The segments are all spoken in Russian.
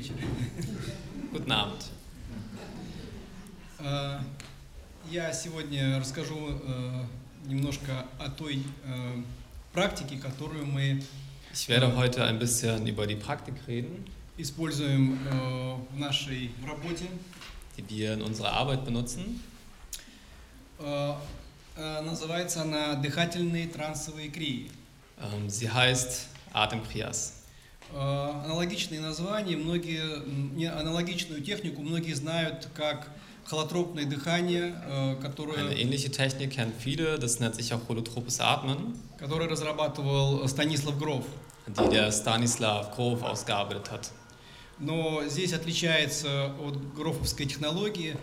вечер. Guten Abend. Я сегодня расскажу э, немножко о той э, практике, которую мы Ich werde heute ein bisschen über die Praktik reden, используем э, в нашей работе. die wir in unserer Arbeit benutzen. Называется она «Дыхательные трансовые крии». Ähm, Sie heißt Atemkriyas. Э, Аналогичные названия, многие, не- аналогичную технику многие знают как холотропное дыхание, э, Eine которое, ähnliche Technik kennen viele, das nennt sich auch holotropes Atmen, которое разрабатывал Станислав Гров. die der Stanislav Grof ausgearbeitet hat. Но здесь отличается от грофовской технологии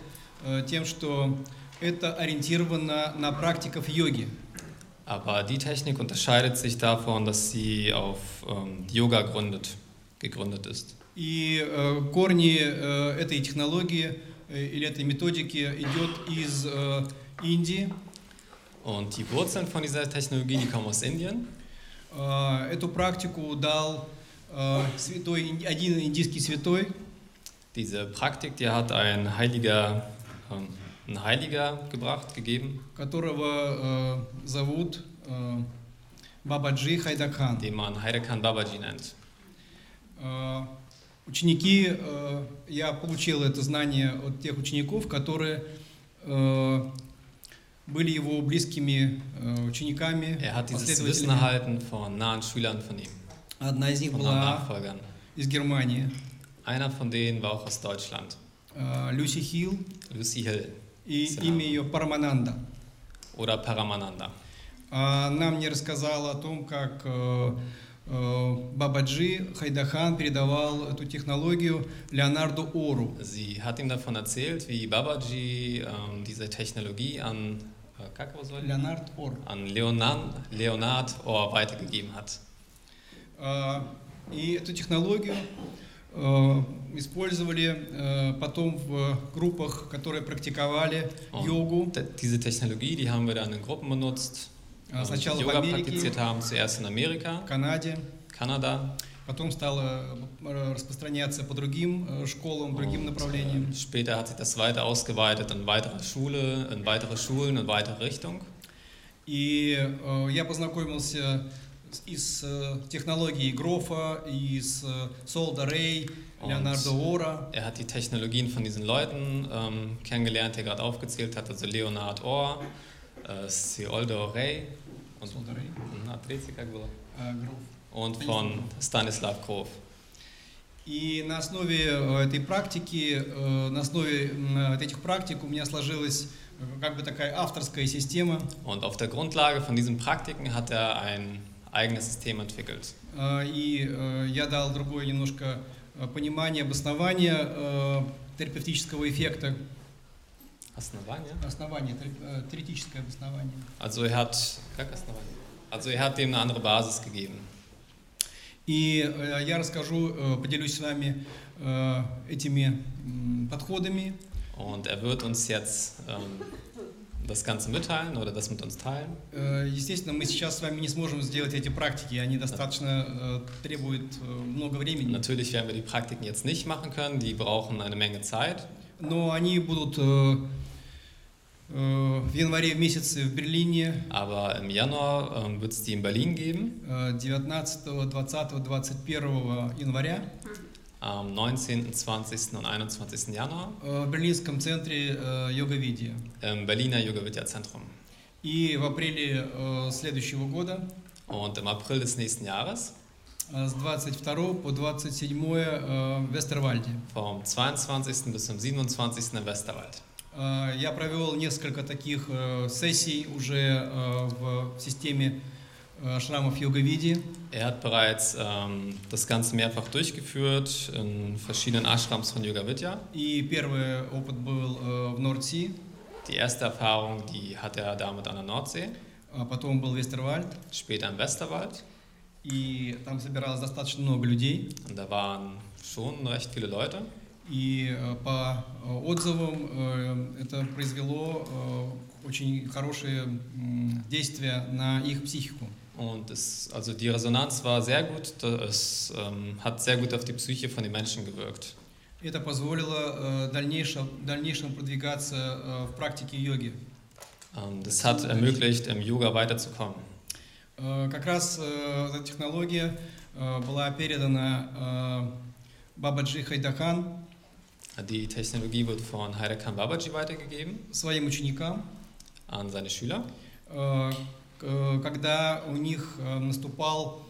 э, тем, что это ориентировано на практиков йоги. Aber die Technik unterscheidet sich davon, dass sie auf ähm, Yoga gründet, gegründet ist. И э, корни э, этой технологии э, или этой методики идет из э, Индии. Und die Wurzeln von dieser Technologie, die kommen aus Indien. Э, Эту практику дал э, святой, ин- один индийский святой, Diese Praktik, die hat ein Heiliger, ähm, ein Heiliger gebracht, gegeben, которого э, зовут э, Бабаджи Хайдакхан. den man Heidekan Babaji nennt. Э, Ученики, э, я получил это знание от тех учеников, которые э, были его близкими э, учениками, Er hat dieses Wissen последователями. erhalten von nahen Schülern von ihm, Одна из них von nahen была Nachfolgern. из Германии, Einer von denen war auch aus Deutschland, э, Люси Хилл, Lucy Hill И имя ее Парамананда. oder Paramananda. Она мне рассказала о том, как э, э, Бабаджи Хайдахан передавал эту технологию Леонарду Ору. Sie hat ihm davon erzählt, wie Babaji ähm, diese Technologie an, äh, как его звали? Леонард Ор. an Leonard, Leonard Orr weitergegeben hat. А, И эту технологию использовали э, потом в группах, которые практиковали Und йогу. diese Technologie, die haben wir dann in Gruppen benutzt, А, ähm, Сначала в Yoga Америке, praktiziert haben, zuerst in Amerika, в Канаде, Kanada, потом стало э, распространяться по другим э, школам, другим направлениям. äh, später hat sich das weiter ausgeweitet in weitere Schule, in weitere Schulen, in weitere Richtung. И э, я познакомился с- и с э, технологией Грофа, и с э, Солда Рей, Und- Леонардо Ора. Er hat die Technologien von diesen Leuten ähm, kennengelernt, die er gerade aufgezählt hat, also Leonard Orr, äh, Seoldo Rey und, Солда Рей, Mhm, а третий как было? э, Гроф. und von Stanislav Grof. И на основе э, этой практики, э, на основе м, вот этих практик у меня сложилась э, как бы такая авторская система. Und auf der Grundlage von diesen Praktiken hat er ein eigenes System entwickelt. Э, И э, я дал другое немножко э, понимание, обоснование терапевтического эффекта. Основание? Основание, теоретическое обоснование. Also er hat, как основание? Also er hat dem eine andere Basis gegeben. И я расскажу, поделюсь с вами этими подходами. Und er wird uns jetzt ähm, das Ganze mitteilen oder das mit uns teilen. Э, Естественно, мы сейчас с вами не сможем сделать эти практики, они достаточно э, требуют э, много времени. Natürlich werden wir die Praktiken jetzt nicht machen können, die brauchen eine Menge Zeit. Но они будут э, э, в январе месяце в Берлине Aber im Januar ähm, wird es die in Berlin geben, э, 19, 20, 21 января Am 19., 20. und 21. Januar э, в берлинском центре э, Йога-Видия. im Berliner Yoga Vidya Zentrum. И в апреле э, следующего года Und im April des nächsten Jahres, с 22 по 27 э, в Вестервальде. vom 22. bis zum 27. im Westerwald. Я провел несколько таких сессий уже в системе э, шрамов Йога-Види. Er hat bereits ähm, das Ganze mehrfach durchgeführt in verschiedenen Ashrams von Yoga Vidya. И первый опыт был э, в Норд-Си, Die erste Erfahrung, die hat er damit an der Nordsee, а потом был Вестервальд. später im Westerwald. И там собиралось достаточно много людей. Und da waren schon recht viele Leute. И э, по э, отзывам э, это произвело э, очень хорошие м, действия на их психику. Und es, also die Resonanz war sehr gut, da- es ähm, hat sehr gut auf die Psyche von den Menschen gewirkt. Это позволило э, дальнейшем, в дальнейшем продвигаться э, в практике йоги. Ähm, das hat ermöglicht, im Yoga weiterzukommen. Э, Как раз э, эта технология э, была передана э, Бабаджи Хайдахан Die Technologie wird von Haidakam Babaji weitergegeben своим ученикам, an seine Schüler. э, к- э, когда у них э, наступал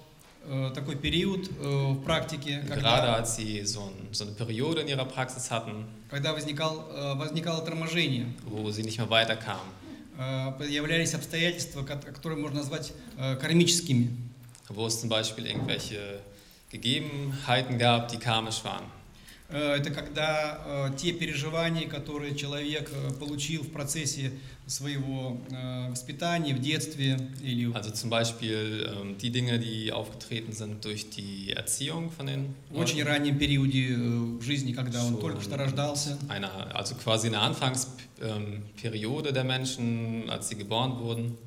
э, такой период э, в практике, Gerade когда, als sie so, ein, so eine Periode in ihrer Praxis hatten, когда возникал, э, возникало торможение, wo sie nicht mehr weiterkamen. э, появлялись обстоятельства, ко- которые можно назвать э, кармическими. Wo es zum Beispiel irgendwelche Gegebenheiten gab, die karmisch waren. Э, Это когда э, те переживания, которые человек э, получил в процессе своего воспитания, в детстве или Also zum Beispiel ähm, die Dinge, die aufgetreten sind durch die Erziehung von den в очень раннем периоде жизни, когда он только что рождался. Eine, also quasi eine Anfangsperiode der Menschen, als sie geboren wurden.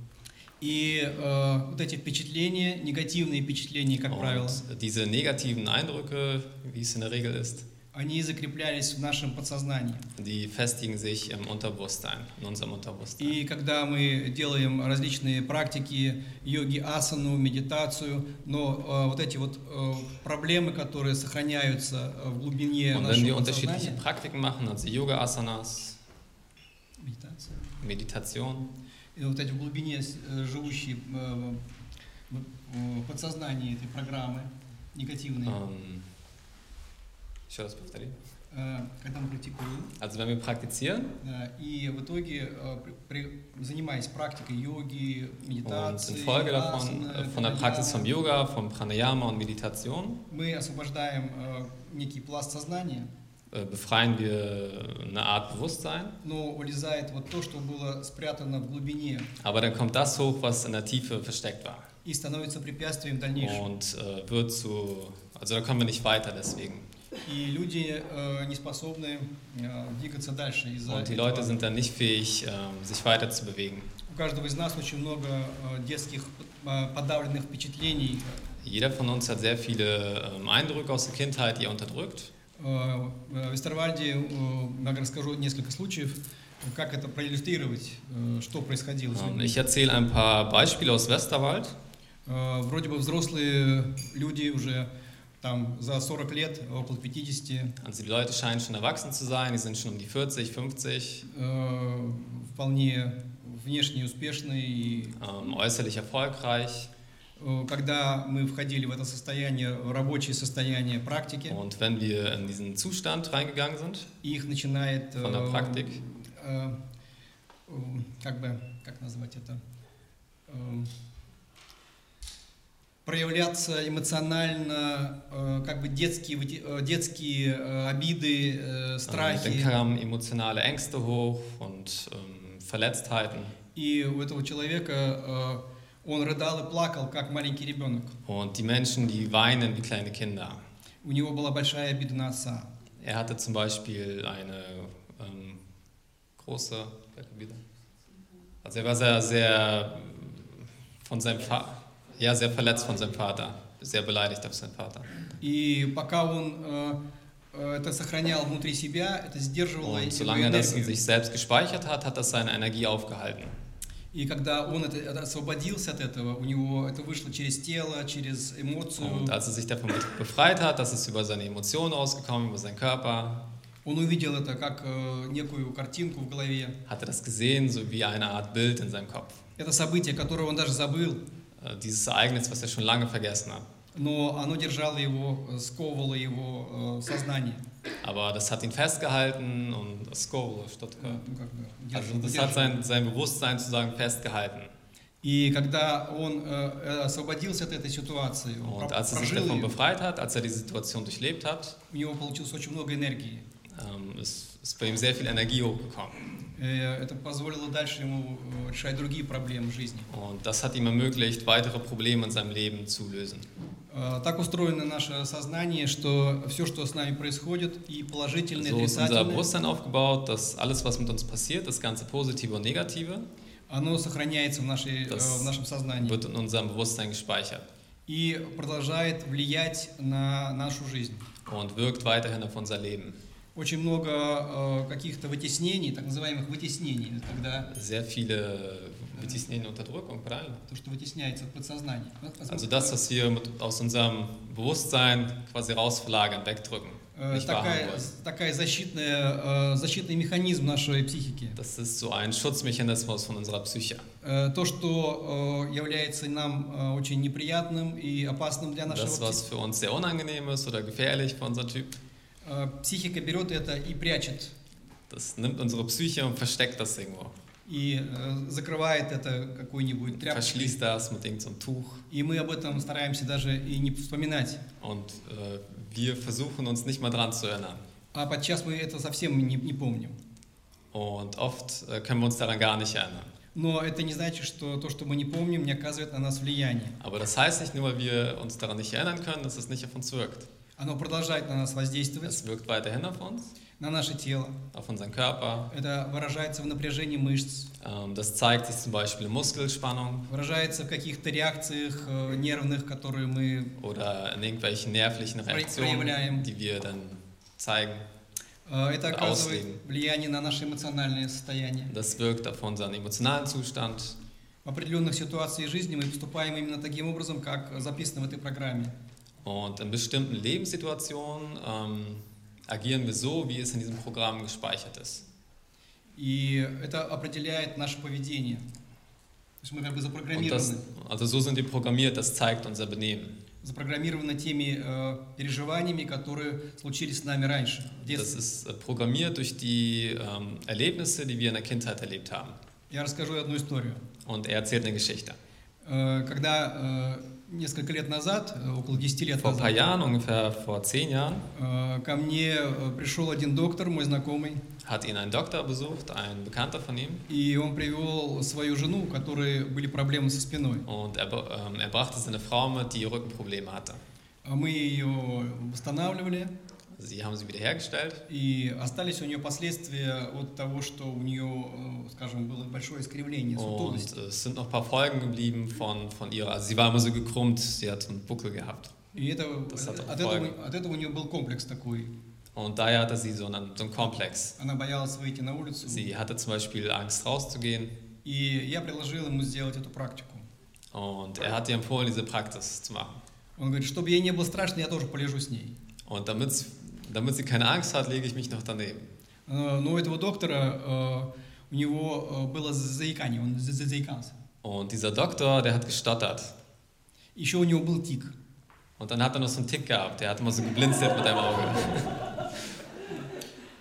И э, вот эти впечатления, негативные впечатления, как правило, Und diese negativen Eindrücke, wie es in der Regel ist, они закреплялись в нашем подсознании. die festigen sich im Unterbewusstsein, in unserem Unterbewusstsein. И когда мы делаем различные практики, йоги, асану, медитацию, но э, вот эти вот э, проблемы, которые сохраняются э, в глубине Und wenn нашего wir unterschiedliche Praktiken machen, also Yoga-Asanas, медитация, Meditation, и вот эти в глубине э, живущие в подсознании этой программы негативные, ähm, еще раз повтори. э, когда мы практикуем, Also wenn wir praktizieren э, и в итоге, э, при- при- занимаясь практикой йоги, und медитации, in Folge davon, асаны, äh, von der Praxis vom пранаяма, Yoga, vom Pranayama und Meditation, мы освобождаем э, некий пласт сознания, äh, befreien wir eine Art Bewusstsein, но вылезает вот то, что было спрятано в глубине aber dann kommt das hoch, was in der Tiefe versteckt war и становится препятствием в дальнейшем. und äh, wird zu, also da kommen wir nicht weiter deswegen. И люди э, не способны э, двигаться дальше из-за Und die этого. Leute sind dann nicht fähig, ähm, sich weiter zu bewegen. У каждого из нас очень много э, детских э, подавленных впечатлений. Jeder von uns hat sehr viele ähm, Eindrücke aus der Kindheit, die er unterdrückt. Э, В Эстервальде э, я расскажу несколько случаев, как это проиллюстрировать, э, что происходило людьми. Ich erzähle ein paar Beispiele aus Westerwald. Э, Вроде бы взрослые люди уже там за 40 лет, около 50, Also die Leute scheinen schon erwachsen zu sein, die sind schon um die 40, 50, э, вполне внешне успешные. И ähm, äußerlich erfolgreich. э, когда мы входили в это состояние, в рабочее состояние практики, Und wenn wir in diesen Zustand reingegangen sind, их начинает von der э, Praktik, э, э, как бы, как назвать это, Э, проявляться эмоционально, э, как бы детские, выте- э, детские э, обиды, э, ähm, страхи. dann kamen emotionale Ängste hoch und ähm, Verletztheiten. И у этого человека э, он рыдал и плакал, как маленький ребенок. Und die Menschen, die weinen wie kleine Kinder. У него была большая обида на отца. Er hatte zum Beispiel eine ähm, große, also er war sehr, sehr von seinem Vater, ja, sehr verletzt von seinem Vater, sehr beleidigt auf seinen Vater. И пока он э, э, это сохранял внутри себя, это сдерживало Und его solange er das in энергию. sich selbst gespeichert hat, hat das seine Energie aufgehalten. И когда он это, это освободился от этого, у него это вышло через тело, через эмоцию. Und als er sich davon befreit hat, das ist über seine Emotionen rausgekommen, über seinen Körper, Он увидел это как э, некую картинку в голове. hat er das gesehen, so wie eine Art Bild in seinem Kopf. Это событие, которое он даже забыл, Äh, Dieses Ereignis, was er schon lange vergessen hat. но оно держало его, э, сковывало его э, сознание. Aber das hat ihn festgehalten und Skola, Э, Stuttgart. ну, как бы, Also держ- das hat удерживало. sein, sein Bewusstsein sozusagen festgehalten. И когда он э, э, освободился от этой ситуации, он Und про- als er sich прожил davon ее, befreit hat, als er die Situation durchlebt hat, у него получилось очень много энергии. ähm, ist, ist bei ihm sehr viel Energie hochgekommen. Э, Это позволило дальше ему э, решать другие проблемы в жизни. Und das hat ihm ermöglicht, weitere Probleme in seinem Leben zu lösen. Э, Так устроено наше сознание, что все, что с нами происходит, и положительное, и So ist unser отрицательное, Bewusstsein aufgebaut, dass alles, was mit uns passiert, das ganze Positive und Negative, оно сохраняется в, нашей, э, в нашем сознании wird in unserem Bewusstsein gespeichert и продолжает влиять на нашу жизнь. und wirkt weiterhin auf unser Leben. Очень много э, каких-то вытеснений, так называемых вытеснений, когда Sehr viele вытеснения Unterdrückung, правильно? то, что вытесняется в подсознании. Also das, was wir mit, aus unserem Bewusstsein quasi rausverlagern, wegdrücken, Э, такая, такая защитная, э, защитный механизм нашей психики. Das ist so ein Schutzmechanismus von unserer Psyche. То, что является нам очень неприятным и опасным для нашего Das, was für uns sehr unangenehm ist oder gefährlich für unser Typ, психика берет это и прячет, das nimmt unsere Psyche und versteckt das irgendwo. и э, закрывает это какой-нибудь тряпкой. Verschließt das mit irgendeinem Tuch. И мы об этом стараемся даже и не вспоминать. Und äh, wir versuchen uns nicht mal dran zu erinnern. А подчас мы это совсем не, не помним. Und oft äh, können wir uns daran gar nicht erinnern. Но это не значит, что то, что мы не помним, не оказывает на нас влияние. Aber das heißt nicht nur, weil wir uns daran nicht erinnern können, dass es nicht auf uns wirkt. Оно продолжает на нас воздействовать, Es wirkt weiterhin auf uns, на наше тело. auf unseren Körper. Это выражается в напряжении мышц, Ähm, das zeigt sich zum Beispiel in Muskelspannung выражается в каких-то реакциях э, нервных, которые мы... oder in irgendwelchen nervlichen Reaktionen, die wir dann zeigen. э, Это оказывает Ausleben. влияние на наше эмоциональное состояние. Das wirkt auf unseren emotionalen Zustand. В определенных ситуациях жизни мы поступаем именно таким образом, как записано в этой программе. Und in bestimmten Lebenssituationen ähm, agieren wir so, wie es in diesem Programm gespeichert ist. И это определяет наше поведение. То есть мы как бы Und запрограммированы, das, also so sind wir programmiert, das zeigt unser Benehmen. запрограммированы теми э, переживаниями, которые случились с нами раньше, в Das детстве. ist äh, programmiert durch die ähm, Erlebnisse, die wir in der Kindheit erlebt haben. Я расскажу одну историю. Und er erzählt eine Geschichte. Э, Когда э, несколько лет назад, э, около 10 лет Vor ein paar назад, Jahren, ungefähr vor zehn Jahren, э, ко мне э, пришел один доктор, мой знакомый, hat ihn ein Doktor besucht, ein Bekannter von ihm. и он привел свою жену, у которой были проблемы со спиной. Und er, ähm, er brachte seine Frau mit, die Rückenprobleme hatte. А Мы ее восстанавливали, Sie haben sie wiederhergestellt и остались у нее последствия от того, что у нее, э, скажем, было большое искривление, сутулость. und äh, es sind noch ein paar Folgen geblieben von, von ihrer. Also sie war immer so gekrümmt, sie hat einen Buckel gehabt. И это, Das hat от, Erfolg. этого, от этого у нее был комплекс такой. Und daher hatte sie so einen, so einen Komplex. Она боялась выйти на улицу. Sie hatte zum Beispiel Angst rauszugehen И я предложил ему сделать эту практику. und er hat ihr empfohlen, diese Praxis zu machen. Он говорит, чтобы ей не было страшно, я тоже полежу с ней. Und damit, damit sie keine Angst hat, lege ich mich noch daneben. Э, Но у этого доктора э, у него э, было заикание, он за- за- заикался. Und dieser Doktor, der hat gestottert. Еще у него был тик. Und dann hat er noch so einen Tick gehabt, der hat immer so geblinzelt mit einem Auge.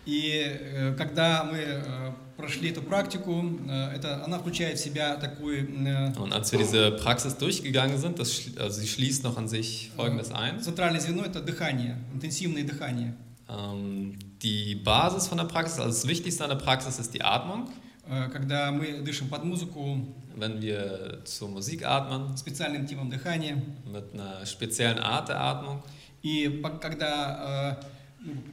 И э, когда мы э, прошли эту практику, э, это, она включает в себя такой э, Und als wir diese Praxis durchgegangen sind, das, schli- also sie schließt noch an sich Folgendes ein. центральное звено, это дыхание, интенсивное дыхание. Ähm, die Basis von der Praxis, also das Wichtigste an der Praxis ist die Atmung. Э, Когда мы дышим под музыку Wenn wir zur Musik atmen, специальным типом дыхания, mit einer speziellen Art der Atmung, и по- когда э, ну,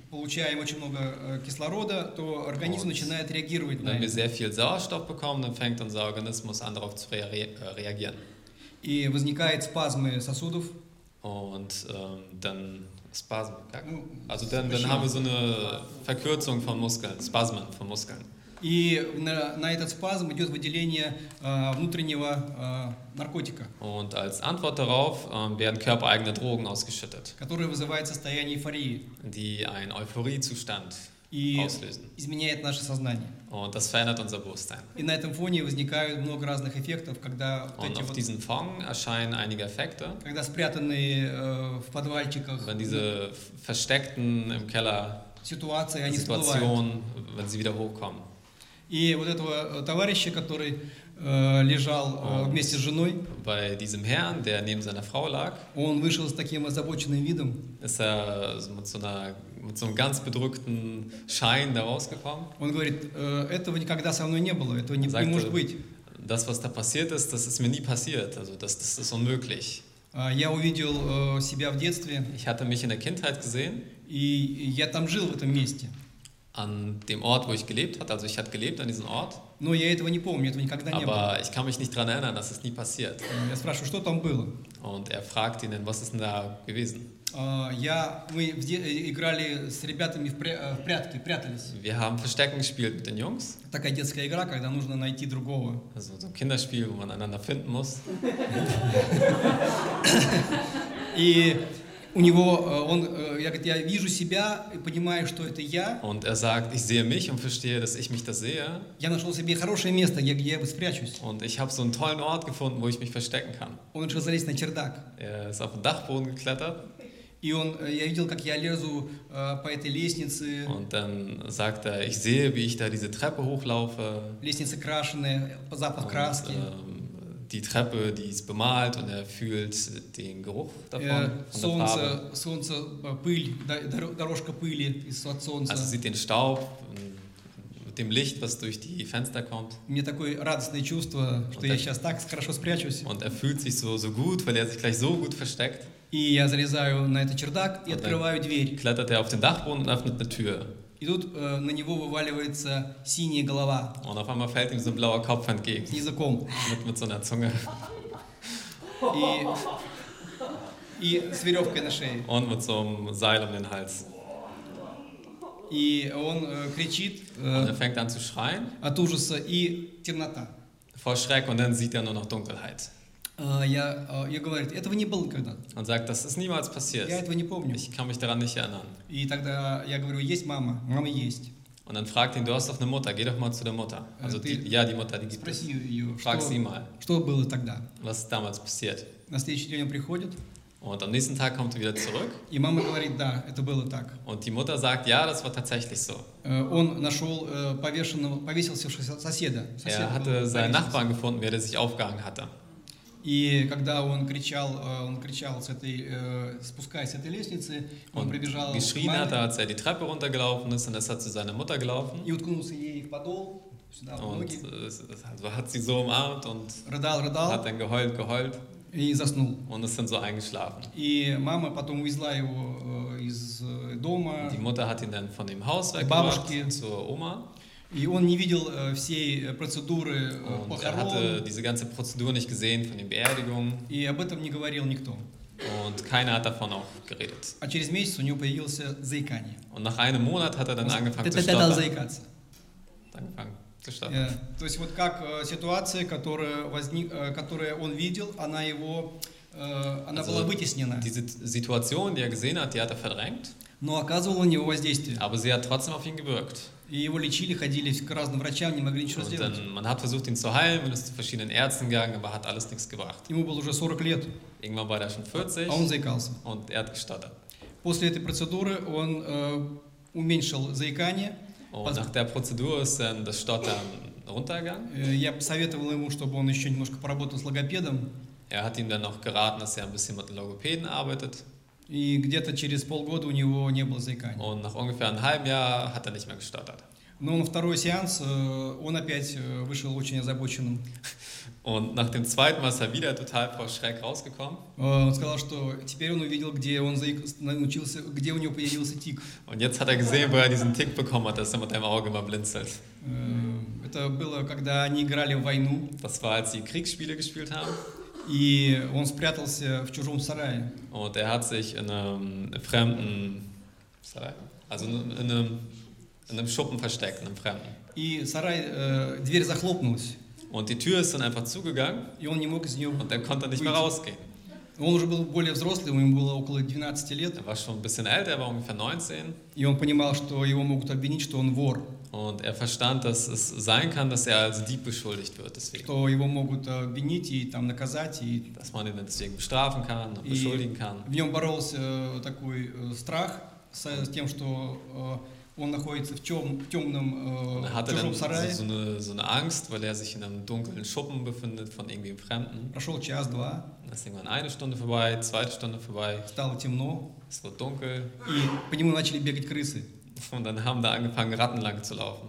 получаем очень много э, кислорода, то организм Вот. начинает реагировать на wenn wir это. sehr viel Sauerstoff bekommen, dann fängt unser Organismus an, darauf zu rea äh, reagieren. И возникают спазмы сосудов. Und ähm, dann Spasm, ja. Ну, also dann, dann haben wir so eine Verkürzung von Muskeln, Spasmen von Muskeln. И на, на этот спазм идет выделение э, внутреннего э, наркотика, Und als Antwort darauf ähm, werden körpereigene Drogen ausgeschüttet, который вызывает состояние эйфории die einen Euphoriezustand и auslösen. изменяет наше сознание. Und das verändert unser Bewusstsein. И на этом фоне возникают много разных эффектов, когда, вот Und эти auf вот- diesen Fong erscheinen einige Effekte. когда спрятанные э, в подвальчиках Wenn diese versteckten im Keller ситуации, они. Situationen, wenn sie wieder hochkommen. И вот этого э, товарища, который э, лежал э, вместе с женой, Bei diesem Herrn, der neben seiner Frau lag, он вышел с таким озабоченным видом, ist er mit so, einer, mit so einem ganz bedrückten Schein da rausgekommen. он говорит, «Э, этого никогда со мной не было, этого не, не Sagte- может быть. Das, was da passiert ist, das ist mir nie passiert. Also das, das ist unmöglich. А, Я увидел э, себя в детстве, Ich hatte mich in der Kindheit gesehen, и я там жил в этом месте. an dem Ort, wo ich gelebt hatte. Also ich hatte gelebt an diesem Ort. Но я этого не помню, этого никогда не было. Aber ich kann mich nicht daran erinnern, dass es nie passiert. Я спрашиваю, что там было? Und er fragt ihn dann, was ist denn da gewesen? А, Я, мы в де- э, играли с ребятами в пря- э, в прятки, прятались. Wir haben Verstecken gespielt mit den Jungs. Такая детская игра, когда нужно найти другого. Also so ein Kinderspiel, wo man einander finden muss. И У него, э, он, э, я, я вижу себя и понимаю, что это я. Und er sagt, ich sehe mich und verstehe, dass ich mich da sehe. Я нашел себе хорошее место, где, где я спрячусь. Und ich habe so einen tollen Ort gefunden, wo ich mich verstecken kann. Он решил залезть на чердак. Er ist auf den Dachboden geklettert И он, э, я видел, как я лезу э, по этой лестнице. und dann sagt er, ich sehe, wie ich da diese Treppe hochlaufe. Лестница крашеная, запах Und, краски. ähm, die Treppe, die ist bemalt und er fühlt den Geruch davon, Э, von der Farbe. Солнце, солнце, э, пыль, да- доро- дорожка пыли из от солнца. Also sieht den Staub ähm, mit dem Licht, was durch die Fenster kommt. Мне такое радостное чувство, что Вот я так. сейчас так хорошо спрячусь. Und er fühlt sich so, so gut, weil er sich gleich so gut versteckt. И я залезаю на этот чердак и Вот так. открываю дверь. Klettert er auf den Dachboden und öffnet eine Tür. И тут э, на него вываливается синяя голова Und auf einmal fällt ihm so ein blauer Kopf entgegen. с языком Mit, mit so einer Zunge и, и с веревкой на шее. und mit so einem Seil um den Hals. И он э, кричит Und э, er fängt an zu schreien от ужаса и темнота. vor Schreck und dann sieht er nur noch Dunkelheit. Э, я, э, я говорю, этого не было никогда. Und sagt, das ist niemals Я passiert. этого не помню. Ich kann mich daran nicht erinnern. И тогда я говорю, есть мама? Мама есть. Und dann fragt ihn, du hast doch eine Mutter, geh doch mal zu der Mutter. Also die, ja, die Mutter, die gibt es. Ее, Frag sie что, mal, что было тогда. was ist damals passiert. На следующий день он приходит, Und am nächsten Tag kommt er wieder zurück и мама говорит, да, это было так. und die Mutter sagt, ja, das war tatsächlich so. Э, Он нашел э, повешенного, повесился соседа. Сосед Er hatte seinen. Nachbarn gefunden, wer sich aufgehangen hatte. И когда он кричал, э, он кричал с этой, э, спускаясь с этой лестницы, он Und прибежал к geschrien hat er, маме als er die Treppe runtergelaufen ist und ist er zu seiner Mutter gelaufen. и уткнулся ей в подол, сюда, в Und ноги, äh, es- es- also hat sie so umarmt und рыдал, hat рыдал dann geheult, geheult и заснул. und ist dann so eingeschlafen. И мама потом увезла его э, из э, дома, Die Mutter hat ihn dann von dem Haus Бабушки. weggebracht zur Oma И он не видел э, всей э, процедуры э, er hatte похорон, diese ganze Prozedur nicht gesehen von den Beerdigungen и об этом не говорил никто. und keiner hat davon auch geredet. А через месяц у него появился заикание. Und nach einem Monat hat er dann angefangen zu stottern. заикаться. Angefangen zu stottern. Э, То есть вот как э, ситуация, которая, возник, э, которая он видел, она его, э, она Also была вытеснена, Diese Situation, die er gesehen hat, die hat er verdrängt, но оказывала на него воздействие. aber sie hat trotzdem auf ihn gewirkt. И его лечили, ходили к разным врачам, не могли ничего сделать. dann, man hat versucht, ihn zu heilen, man ist zu verschiedenen Ärzten gegangen, aber hat alles nichts gebracht. Ему было уже 40 лет, Irgendwann war er schon 40 а он заикался. und er hat gestottert. После этой процедуры он э, уменьшил заикание. Und nach der Prozedur ist dann das Stottern runtergegangen. Э, Я посоветовал ему, чтобы он еще немножко поработал с логопедом. Er hat ihm dann noch geraten, dass er ein bisschen mit Logopäden arbeitet. И где-то через полгода у него не было заикания. Und nach ungefähr einem halben Jahr hat er nicht mehr gestottert. Но на второй сеанс э, он опять э, вышел очень озабоченным. Und nach dem zweiten Mal ist er wieder total vor Schreck rausgekommen. Э, Он сказал, что теперь он увидел, где он научился, где у него появился тик. Und jetzt hat er gesehen, wo er diesen Tick bekommen hat, dass er mit einem Auge immer blinzelt. Э, Это было, когда они играли в войну, Das war, als sie Kriegsspiele gespielt haben. И он спрятался в чужом сарае. Und er hat sich in einem fremden, also in einem, in einem Schuppen versteckt, in einem fremden. И сарай, э, дверь захлопнулась, Und die Tür ist dann einfach zugegangen и он не мог из нее... und er konnte nicht mehr rausgehen. Он уже был более взрослый, ему было около 12 лет, Er war schon ein bisschen älter, er war ungefähr 19. и он понимал, что его могут обвинить, что он вор, Und er verstand, dass es sein kann, dass er als Dieb beschuldigt wird, deswegen. что его могут обвинить и там наказать, и Dass man ihn deswegen bestrafen kann und И beschuldigen kann. в нем боролся э, такой э, страх с с тем, что э, он находится в, тем, в темном Und э, er hatte чужом dann сарае. so, so, eine, so eine Angst, weil er sich in einem dunklen Schuppen befindet von irgendwie einem Fremden. Прошел час-два, Dann ist irgendwann eine Stunde vorbei, zweite Stunde vorbei, стало темно, es wird dunkel и по нему начали бегать крысы. und dann haben da angefangen, Ratten lang zu laufen.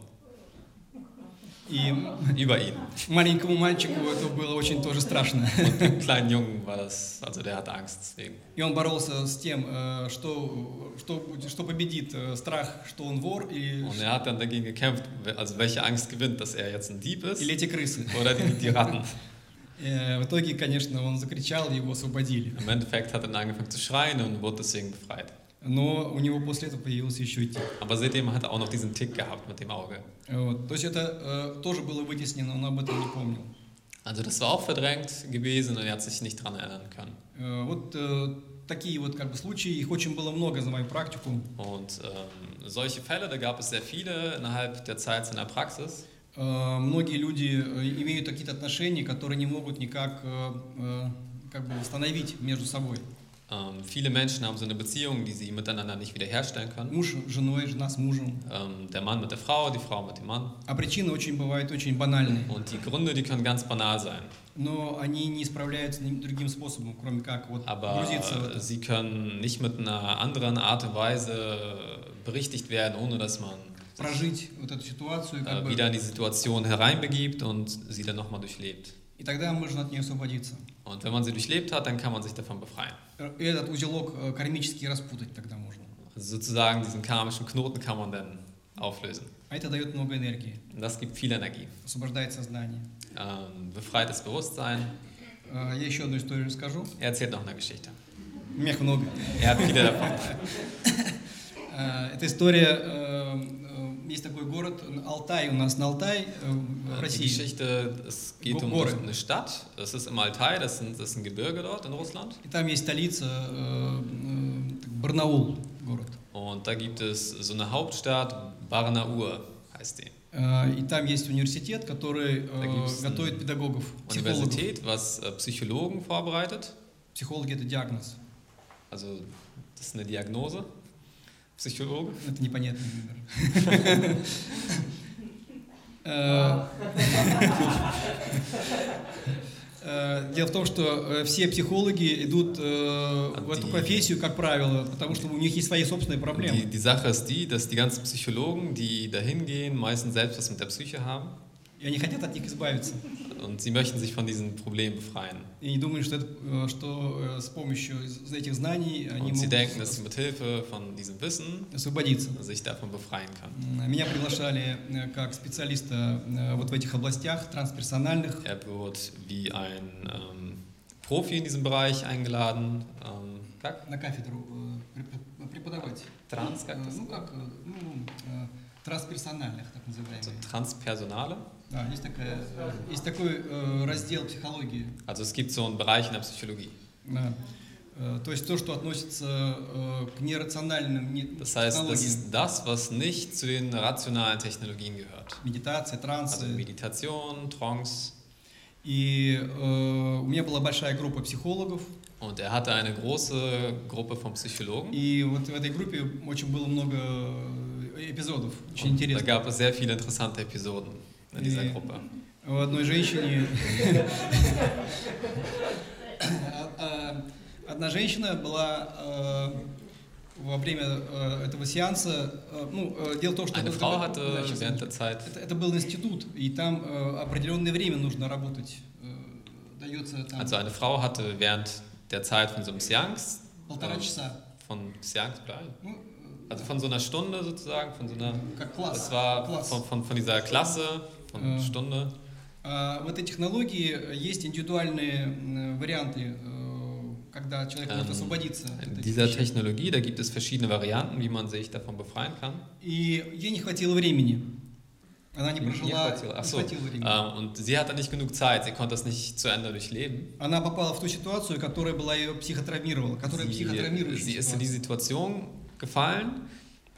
И über ihn. маленькому мальчику это было очень тоже страшно. Und dem kleinen Jungen war das, also der hatte Angst deswegen. И он боролся с тем, э, что, что, будет- что победит э, страх, что он вор и, Und er hat dann dagegen gekämpft, also welche Angst gewinnt, dass er jetzt ein Dieb ist или эти крысы. oder die, die Ratten. Э, В итоге, конечно, он закричал, и его освободили. Im Endeffekt hat er dann angefangen zu schreien und wurde deswegen befreit. Но у него после этого появился еще и тик. Aber seitdem hat er auch noch diesen Tick gehabt mit dem Auge. Вот. То есть это э, тоже было вытеснено, он об этом не помнил. Also das war auch verdrängt gewesen und er hat sich nicht daran erinnern können. Э, Вот э, такие вот как бы случаи, их очень было много за мою практику. Und ähm, solche Fälle, da gab es sehr viele innerhalb der Zeit seiner Praxis. Э, Многие люди имеют какие-то отношения, которые не могут никак как бы восстановить между собой. Ähm, viele Menschen haben so eine Beziehung, die sie miteinander nicht wiederherstellen können. Муж с женой, жена с мужем. Ähm, der Mann mit der Frau, die Frau mit dem Mann. А причины очень бывают очень банальные. Und die Gründe, die können ganz banal sein. Но они не справляются ни- другим способом, кроме как вот Aber грузиться в это. sie können nicht mit einer anderen Art und Weise berichtigt werden, ohne dass man прожить вот эту ситуацию, как äh, бы, wieder in die Situation hereinbegibt und sie dann nochmal durchlebt. И тогда можно от нее освободиться. Und wenn man sie durchlebt hat, dann kann man sich davon befreien. И этот узелок э, кармический распутать тогда можно. Also sozusagen diesen karmischen Knoten kann man dann auflösen. А это дает много энергии, das gibt viel Energie. освобождает сознание. Ähm, befreites Bewusstsein. Э, Я еще одну историю расскажу. Er erzählt noch eine Geschichte. У меня их много. Er hat viele davon. Э, Эта история, э, э, есть такой город, Алтай, у нас на Алтай, э, в Die России. Geschichte, es geht um Горы. eine Stadt. Es ist im Altai, das, sind, das ist ein Gebirge dort in Russland. И там есть столица, э, э, так, Барнаул город. Und da gibt es so eine Hauptstadt, Barnaul heißt die. Э, И там есть университет, который э, Так есть, готовит педагогов, психологов. Universität, was äh, Psychologen vorbereitet. Психологи это диагноз. Also das ist eine Diagnose. Psychologe. Это непонятный выбор. Э, э, Дело в том, что э, все психологи идут э, в эту профессию, как правило, потому что у них есть свои собственные проблемы. die Sache ist die, dass die ganzen Psychologen, die dahin gehen, meistens selbst was mit der Psyche haben И они хотят от них избавиться. und sie möchten sich von diesen Problemen befreien. И не думают, что, это, э, что э, с помощью из- этих знаний они Und sie могут denken, dass sie mit Hilfe von diesem Wissen освободиться. sich davon befreien können. М, Меня приглашали э, как специалиста э, вот в этих областях трансперсональных. Er wird wie ein ähm, Profi in diesem Bereich eingeladen. Ähm, как? на кафедру э, преп- преподавать. Trans, как Э, das? Ну, как, э, ну, э, трансперсональных, так Also называемые. Also es gibt so einen Bereich in der Psychologie. Das heißt, das ist das, was nicht zu den rationalen Technologien gehört. Also Meditation, Trance. Und er hatte eine große Gruppe von Psychologen. Und da gab es sehr viele interessante Episoden. И Gruppe. У одной женщине... А- а, Одна женщина была э, во время э, этого сеанса... э, Ну, э, дело в том, что... Eine это- Frau Да, hatte сейчас während скажу. der Zeit, Это, это был институт, и там э, определенное время нужно работать. Э, Дается там also eine Frau hatte während der Zeit von so einem Seance, полтора ähm, часа. von Seance, Ну, also von so einer Stunde sozusagen, von so einer, э, как класс. das war von, von, von dieser Klasse, von Äh. Stunde. А в этой технологии есть индивидуальные варианты, э, когда человек может Ähm, освободиться dieser вещей. Technologie, da gibt es verschiedene Varianten, wie man sich davon befreien kann. И ей не хватило времени. Она не Не прожила, хватило. Ach не so. хватило времени. Ähm, und sie hatte nicht genug Zeit, sie konnte das nicht zu Ende durchleben. Она попала в ту ситуацию, которая была ее психотравмировала, которая Sie, психотравмирующая sie ist in die. Situation gefallen,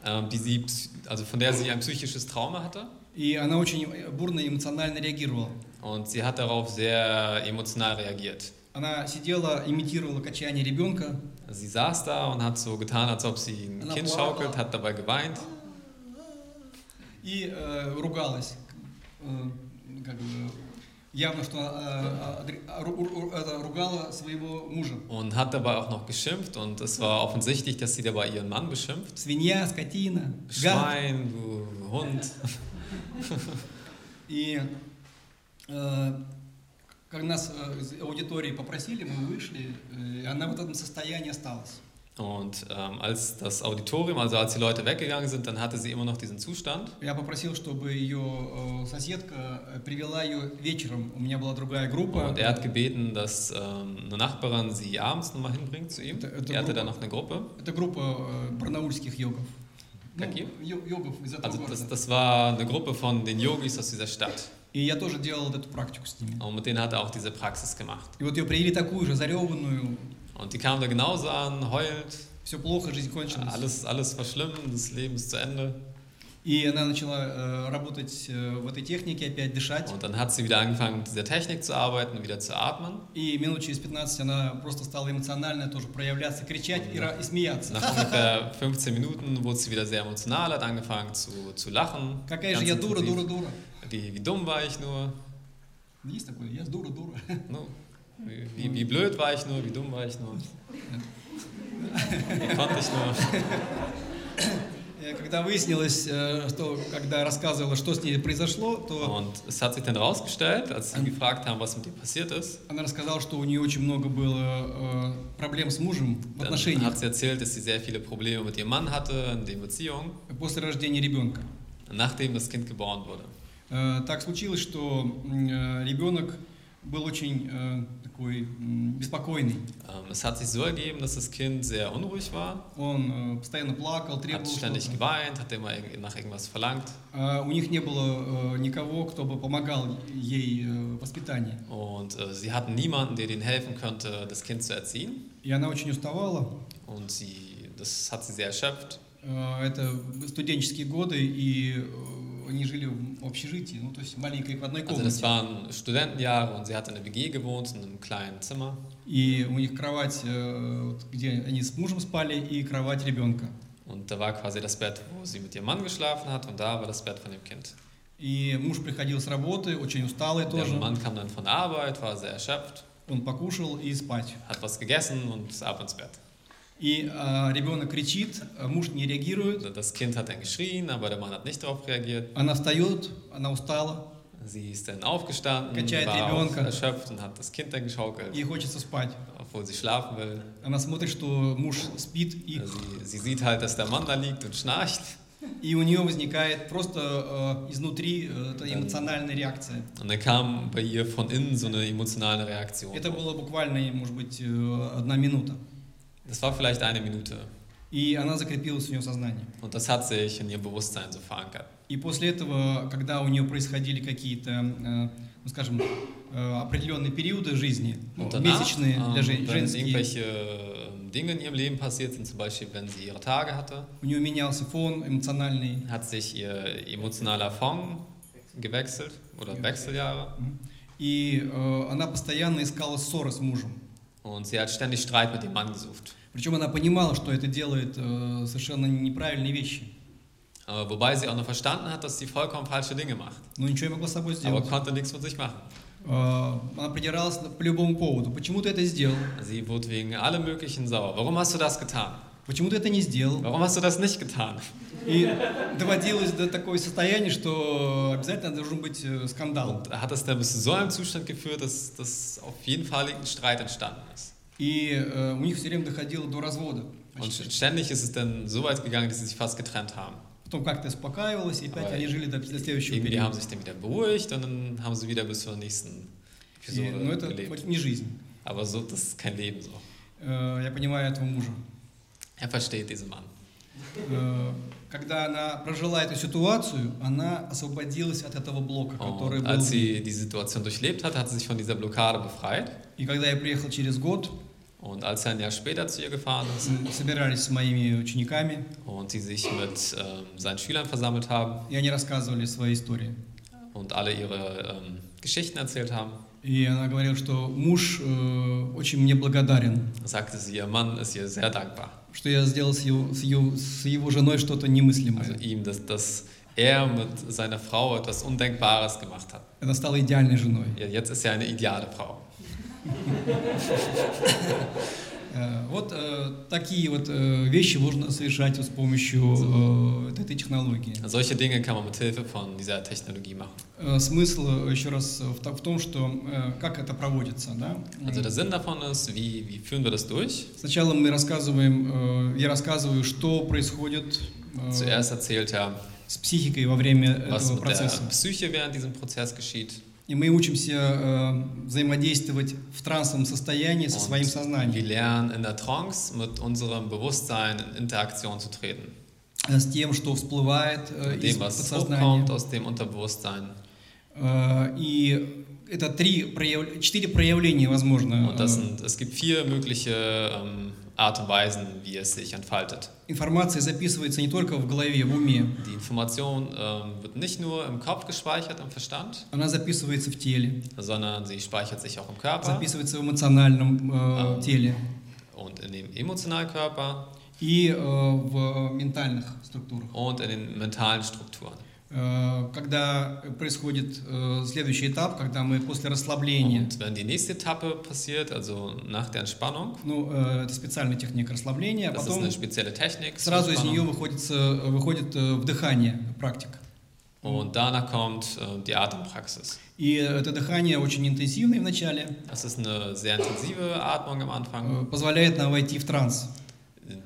ähm, die sie, also von der sie ein psychisches Trauma hatte. И она очень бурно эмоционально реагировала. Und sie hat darauf sehr emotional reagiert. Она сидела, имитировала качание ребенка, Sie saß da und hat so getan, als ob sie ein Na, Kind schaukelt, hat dabei geweint и э, ругалась. Э, как бы, явно, что э, э, ру- это, ругала своего мужа. und hat dabei auch noch geschimpft. Und es war offensichtlich, dass sie dabei ihren Mann beschimpft. Свинья, скотина. Schwein, du Hund. И э, когда нас э, из аудитории попросили, мы вышли, э, и она в этом состоянии осталась. Und ähm, als das Auditorium, also als die Leute weggegangen sind, dann hatte sie immer noch diesen Zustand. Я попросил, чтобы ее э, соседка э, привела ее вечером. У меня была другая группа. Und er hat gebeten, dass ähm, eine Nachbarin sie abends nochmal hinbringt zu ihm. Это- это Er hatte Gruppe. dann noch eine Gruppe. Это группа э, барнаульских йогов. Ну, Какие? йо- йогов из этого Also города. das, das war eine Gruppe von den Yogis aus dieser Stadt. И я тоже делал вот эту практику с ними. Und mit denen hat er auch diese Praxis gemacht. И вот ее привели такую же, зареванную, Und die kamen da genauso an, heult, все плохо, жизнь кончилась. alles, alles war schlimm, das Leben ist zu Ende. И она начала э, работать э, в этой технике, опять дышать. Und dann hat sie wieder angefangen, mit dieser Technik zu arbeiten und wieder zu atmen. И минут через 15 она просто стала эмоционально тоже проявляться, кричать и, ра- и смеяться. Nach ungefähr 15 Minuten wurde sie wieder sehr emotional, hat angefangen zu, zu lachen. Какая же я дура, дура, дура. Wie, wie dumm war ich nur? Есть такое? Я дура, дура. No. Wie, wie, wie blöd war ich nur? Wie dumm war ich nur? Wie konnte ich nur? Э, Когда выяснилось, э, что когда рассказывала, что с ней произошло, то Und es hat sich dann rausgestellt, als sie gefragt haben, was mit ihr passiert ist, она рассказала, что у нее очень много было э, проблем с мужем в dann отношениях hat sie erzählt, dass sie sehr viele Probleme mit ihrem Mann hatte in den Beziehungen, после рождения ребенка. nachdem das Kind geboren wurde. Так случилось, что ребенок был очень такой м, беспокойный. Ähm, Es hat sich so ergeben, dass das Kind sehr unruhig war, Он э, постоянно плакал, hat требовал ständig что-то. geweint, hat immer irg- nach irgendwas verlangt. А У них не было э, никого, кто бы помогал ей э, в воспитании. Und äh, sie hatten niemanden, der ihnen helfen könnte, das Kind zu erziehen. И она очень uставала. Und sie, das hat sie sehr erschöpft. Э, Это студенческие годы, и э, они жили в общежитии, ну то есть маленькой одной Also das комнате. waren Studentenjahre und sie hat in einer WG gewohnt, in einem kleinen Zimmer. И у них кровать, э, где они с мужем спали, и кровать ребенка. Und da war quasi das Bett, wo sie mit ihrem Mann geschlafen hat und da war das Bett von dem Kind. И муж приходил с работы, очень усталый Der тоже. Mann kam dann von der Arbeit, war sehr erschöpft, Он покушал и спать. hat was gegessen und ab ins Bett. И а, ребенок кричит, а муж не реагирует. Das Kind hat dann geschrien, aber der Mann hat nicht darauf reagiert. Она встает, она устала, Sie ist dann aufgestanden, Качает war ребенка. erschöpft und hat das Kind dann geschaukelt, ей хочется спать. obwohl sie schlafen will. Она смотрит, что муж спит, и, Sie, sie sieht halt, dass der Mann da liegt und schnarcht. и у нее возникает просто э, изнутри э, эмоциональная реакция. Und dann kam bei ihr von innen so eine emotionale Reaktion. Это было буквально, может быть, э, одна минута. Das war vielleicht eine Minute. И она закрепилась в нее сознание. Und das hat sich in ihr Bewusstsein so verankert. И после этого, когда у нее происходили какие-то, э, ну, скажем, э, определенные периоды жизни, ну, Und danach, месячные для ähm, жен- wenn женские, irgendwelche ähm, Dinge in ihrem Leben passiert sind, zum Beispiel wenn sie ihre Tage hatte, у нее менялся фон эмоциональный. hat sich ihr emotionaler Fond gewechselt oder Wechseljahre. И э, она постоянно искала ссоры с мужем. Und sie hat ständig Streit mit dem Mann gesucht. Причем она понимала, что это делает э, совершенно неправильные вещи. Äh, wobei sie auch noch verstanden hat, dass sie vollkommen falsche Dinge macht. Но ничего не могла с собой Aber сделать. konnte nichts mit sich machen. Э, она придиралась по любому поводу. Почему ты это сделал? Sie wurde wegen allem Möglichen sauer. Warum hast du das getan? Почему ты это не сделал? Warum hast du das nicht getan? И доводилось до такого состояния, что обязательно должен быть э, скандал. Und hat es dann bis zu so einem Zustand geführt, dass, dass auf jeden Fall ein Streit entstanden ist. И э, у них все время доходило до развода. Und Почти. ständig ist es dann so weit gegangen, dass sie sich fast getrennt haben. Потом как-то успокаивалось, и опять Aber они жили до, до следующего Irgendwie die haben периода. sich dann wieder beruhigt und dann haben sie wieder bis zur nächsten И, но это gelebt. не жизнь. Aber so, das ist kein Leben so. Э, я понимаю этого мужа. Er versteht diesen Mann. Э, когда она прожила эту ситуацию, она освободилась от этого блока, который Und был. als sie die Situation durchlebt hat, hat sie sich von dieser Blockade befreit. И когда я приехал через год, Und als er ein Jahr später zu ihr gefahren ist мы собирались с моими учениками, und sie sich mit ähm, seinen Schülern versammelt haben и они рассказывали свои истории. und alle ihre ähm, Geschichten erzählt haben, И она говорила, что муж э, очень мне благодарен, sagte sie, ihr Mann ist ihr sehr dankbar. что я сделал с его, с его, с его женой что-то немыслимое. Also ihm, dass, dass er mit seiner Frau etwas Undenkbares gemacht hat. Она стала идеальной женой. Ja, jetzt ist er eine ideale Frau. Э, Вот э, такие вот э, вещи можно совершать с помощью этой технологии. Solche Dinge kann man mit Hilfe von dieser Technologie machen. Смысл еще раз в то- в том, что как это проводится. Да? Also der Sinn davon ist, wie, wie führen wir das durch? Сначала мы рассказываем, я рассказываю, что происходит Zuerst erzählt er, с психикой во время was этого mit der процесса. Psyche während diesem Prozess geschieht. И мы учимся э, взаимодействовать в трансовом состоянии со своим wir сознанием, lernen in der Trance mit unserem Bewusstsein in Interaktion zu treten. э, с тем, что всплывает э, из dem, was подсознания. hochkommt aus dem Unterbewusstsein. Э, И это три прояв- четыре проявления, возможно. Und das Э, sind, es gibt vier mögliche ähm, Art und Weisen, wie es sich entfaltet. Информация записывается не только в голове, в уме, Die Information ähm, wird nicht nur im Kopf gespeichert, im Verstand, она записывается в теле, sondern sie speichert sich auch im Körper записывается в эмоциональном э, А. теле und in dem Emotionalkörper и э, в ментальных структурах. und in den mentalen Strukturen. Э, Когда происходит э, следующий этап, когда мы после расслабления, Und wenn die nächste Etappe passiert, also nach der Entspannung, ну, э, это специальная техника расслабления, а das ist потом eine spezielle Technik, сразу из нее выходит, выходит вдыхание, практика. und danach kommt die Atempraxis. И это дыхание очень интенсивное вначале, Das ist eine sehr intensive Atmung am Anfang, позволяет нам войти в транс.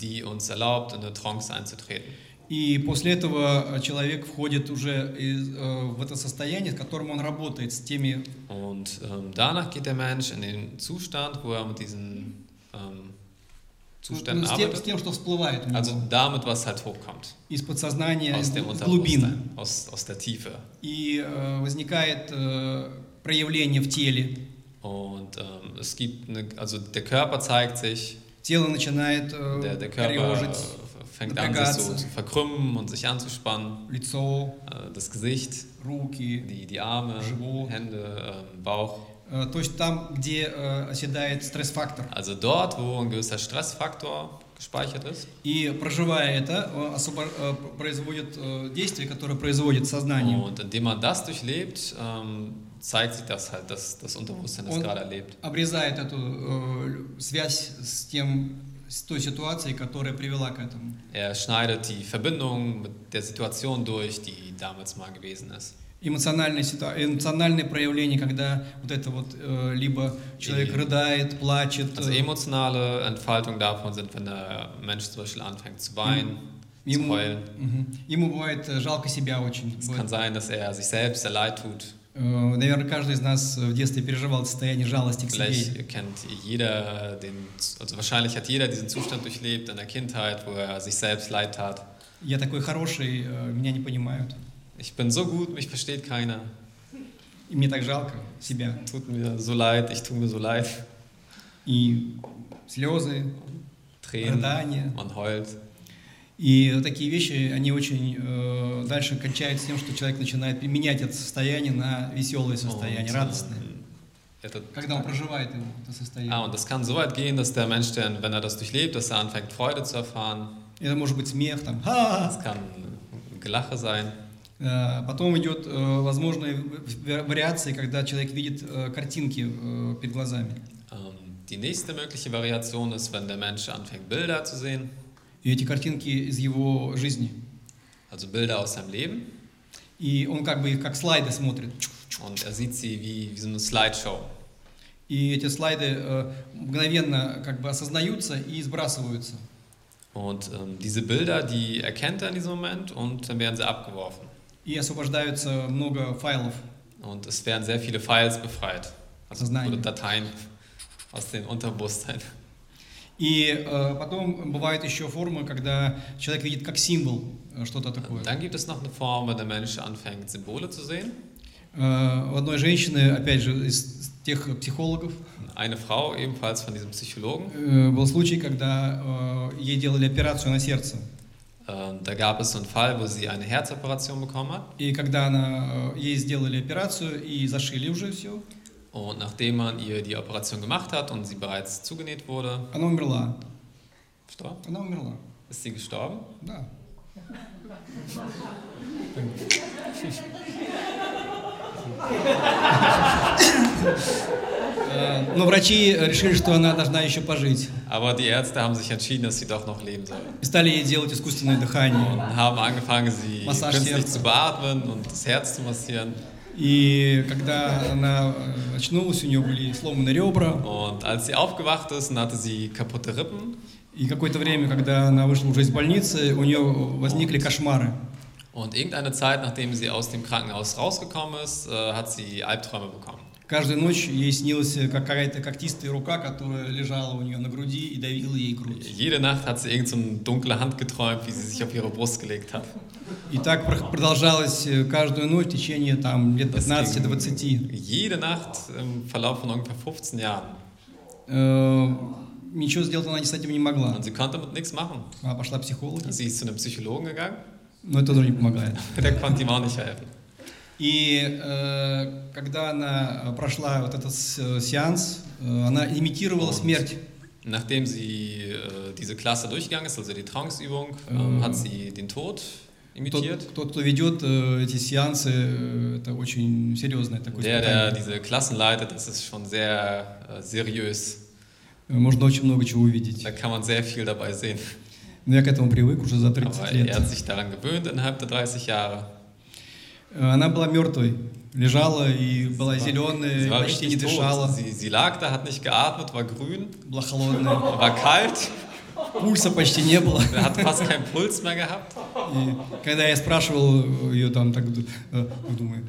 die uns erlaubt, in eine Trance einzutreten. И после этого человек входит уже из, э, в это состояние, с которым он работает с теми Und ähm, danach geht der Mensch in den Zustand, wo er mit diesen ähm, ну, Zuständen с, тем, с arbeitet. тем, что всплывает у него Also damit, was halt hochkommt. из подсознания, Aus из dem глубин. Unterbewusstsein, aus, aus der Tiefe. И э, возникает э, проявление в теле. Und ähm, es gibt eine, also der Körper zeigt sich, Тело начинает э, der, der Körper äh, fängt an, sich so напрягаться. zu verkrümmen und sich anzuspannen. лицо, Äh, das Gesicht, руки. die, die Arme, Живот. Hände, ähm, Bauch. Э, то есть там, где э, оседает стресс-фактор. Also dort, wo ein gewisser Stressfaktor gespeichert ist. И проживая это, э, особо, э, производит э, действие, которое производит сознание. Und indem man das durchlebt, ähm, zeigt sich das halt, dass das Unterbewusstsein das Und- gerade erlebt. обрезает эту э, связь с тем, с той ситуацией, которая привела к этому. Er schneidet die Verbindung mit der Situation durch, die damals mal gewesen ist. Эмоциональное, ситуа- эмоциональное проявление, когда вот это вот э, либо человек И- рыдает, плачет, Also э, emotionale Entfaltung davon sind, wenn der Mensch zum Beispiel anfängt zu weinen, zu ему, heulen. Мгм. ему бывает э, жалко себя очень. Es kann sein, dass er sich selbst sehr leid tut. Э, Наверное, каждый из нас в детстве переживал состояние жалости к себе. Vielleicht kennt jeder den, also wahrscheinlich hat jeder diesen Zustand durchlebt in der Kindheit, wo er sich selbst leid tat. Я такой хороший, э, меня не понимают. Ich bin so gut, mich versteht keiner. И мне так жалко себя. Tut mir so leid, ich tue mir so leid. И слезы, Tränen, рыдания. man heult. И такие вещи, они очень э, дальше кончаются тем, что человек начинает менять это состояние на веселое состояние, Und, радостное. это- Когда он проживает его, это состояние. Ah, und das kann so weit gehen, dass der Mensch, dann, wenn er das durchlebt, dass er anfängt, Freude zu erfahren. Это может быть смех, там, ха Das kann Gelache sein. Э, Потом идет э, возможные вариации, когда человек видит э, картинки э, перед глазами. Ähm, Die nächste mögliche Variation ist, wenn der Mensch anfängt, Bilder zu sehen, И эти картинки из его жизни. also Bilder aus seinem Leben. И он как бы их как слайды смотрит. Und er sieht sie wie, wie so eine Slideshow. И эти слайды э, мгновенно как бы осознаются и сбрасываются. Und ähm, diese Bilder, die erkennt er in diesem Moment und dann werden sie abgeworfen. И освобождаются много файлов. Und es werden sehr viele Files befreit. Also Сознание. oder Dateien aus dem Unterbewusstsein. И э, потом бывает еще форма, когда человек видит как символ э, что-то такое. Dann gibt es noch eine Form, wenn der Mensch anfängt, Symbole zu sehen. Э, у одной женщины, опять же, из тех психологов, Eine Frau, ebenfalls von diesem Psychologen, э, был случай, когда э, ей делали операцию на сердце. da gab es so einen Fall, wo sie eine Herzoperation bekommen hat. И когда она, ей сделали операцию и зашили уже все, Und nachdem man ihr die Operation gemacht hat und sie bereits zugenäht wurde, она умерла. gestorben, Она умерла, ist sie gestorben. да. Э, Но врачи решили, что она должна еще пожить. Aber die Ärzte haben sich entschieden, dass sie doch noch leben soll. И stали ей делать искусственное дыхание. Und haben angefangen, sie Massage künstlich Herz. zu beatmen und das Herz zu massieren. И когда она э, очнулась, у нее были сломаны ребра. Und als sie aufgewacht ist, dann hatte sie kaputte Rippen. И какое-то время, когда она вышла уже из больницы, у нее возникли кошмары. Und irgendeine Zeit, nachdem sie aus dem Krankenhaus rausgekommen ist, äh, hat sie Albträume bekommen. Каждую ночь ей снилась какая-то когтистая рука, которая лежала у нее на груди и давила ей грудь. Jede Nacht hat sie irgend so eine dunkle Hand geträumt, wie sie sich auf ihre Brust gelegt hat. И так про- продолжалось э, каждую ночь в течение там, лет Das ging 15-20. Jede Nacht im Verlauf von ungefähr 15 Jahren. Э, Ничего сделать она с этим не могла. Und sie konnte nichts machen. Она пошла к психологу, Sie ist zu einem Psychologen gegangen, но это тоже не помогает. der konnte ihm auch nicht helfen. И э, когда она прошла вот этот э, сеанс, э, она имитировала Und смерть. Nachdem sie äh, diese Klasse durchgegangen ist, also die Trance-Übung, ähm, Äh. hat sie den Tod Тот, imitiert. тот, кто ведет э, эти сеансы, э, это очень серьезное такое Der, der diese Klassen leitet, das ist schon sehr äh, seriös. Э, Можно очень много чего увидеть. Da kann man sehr viel dabei sehen. Но я к этому привык уже за 30 Aber лет. er hat sich daran gewöhnt innerhalb der 30 Jahre. Э, Она была мертвой, лежала и была зеленая, почти не дышала. Sie, sie lag da, hat nicht geatmet, war grün, была холодная, war kalt, пульса почти не было. hat fast keinen Puls mehr gehabt. И когда я спрашивал ее там, так э, думаю,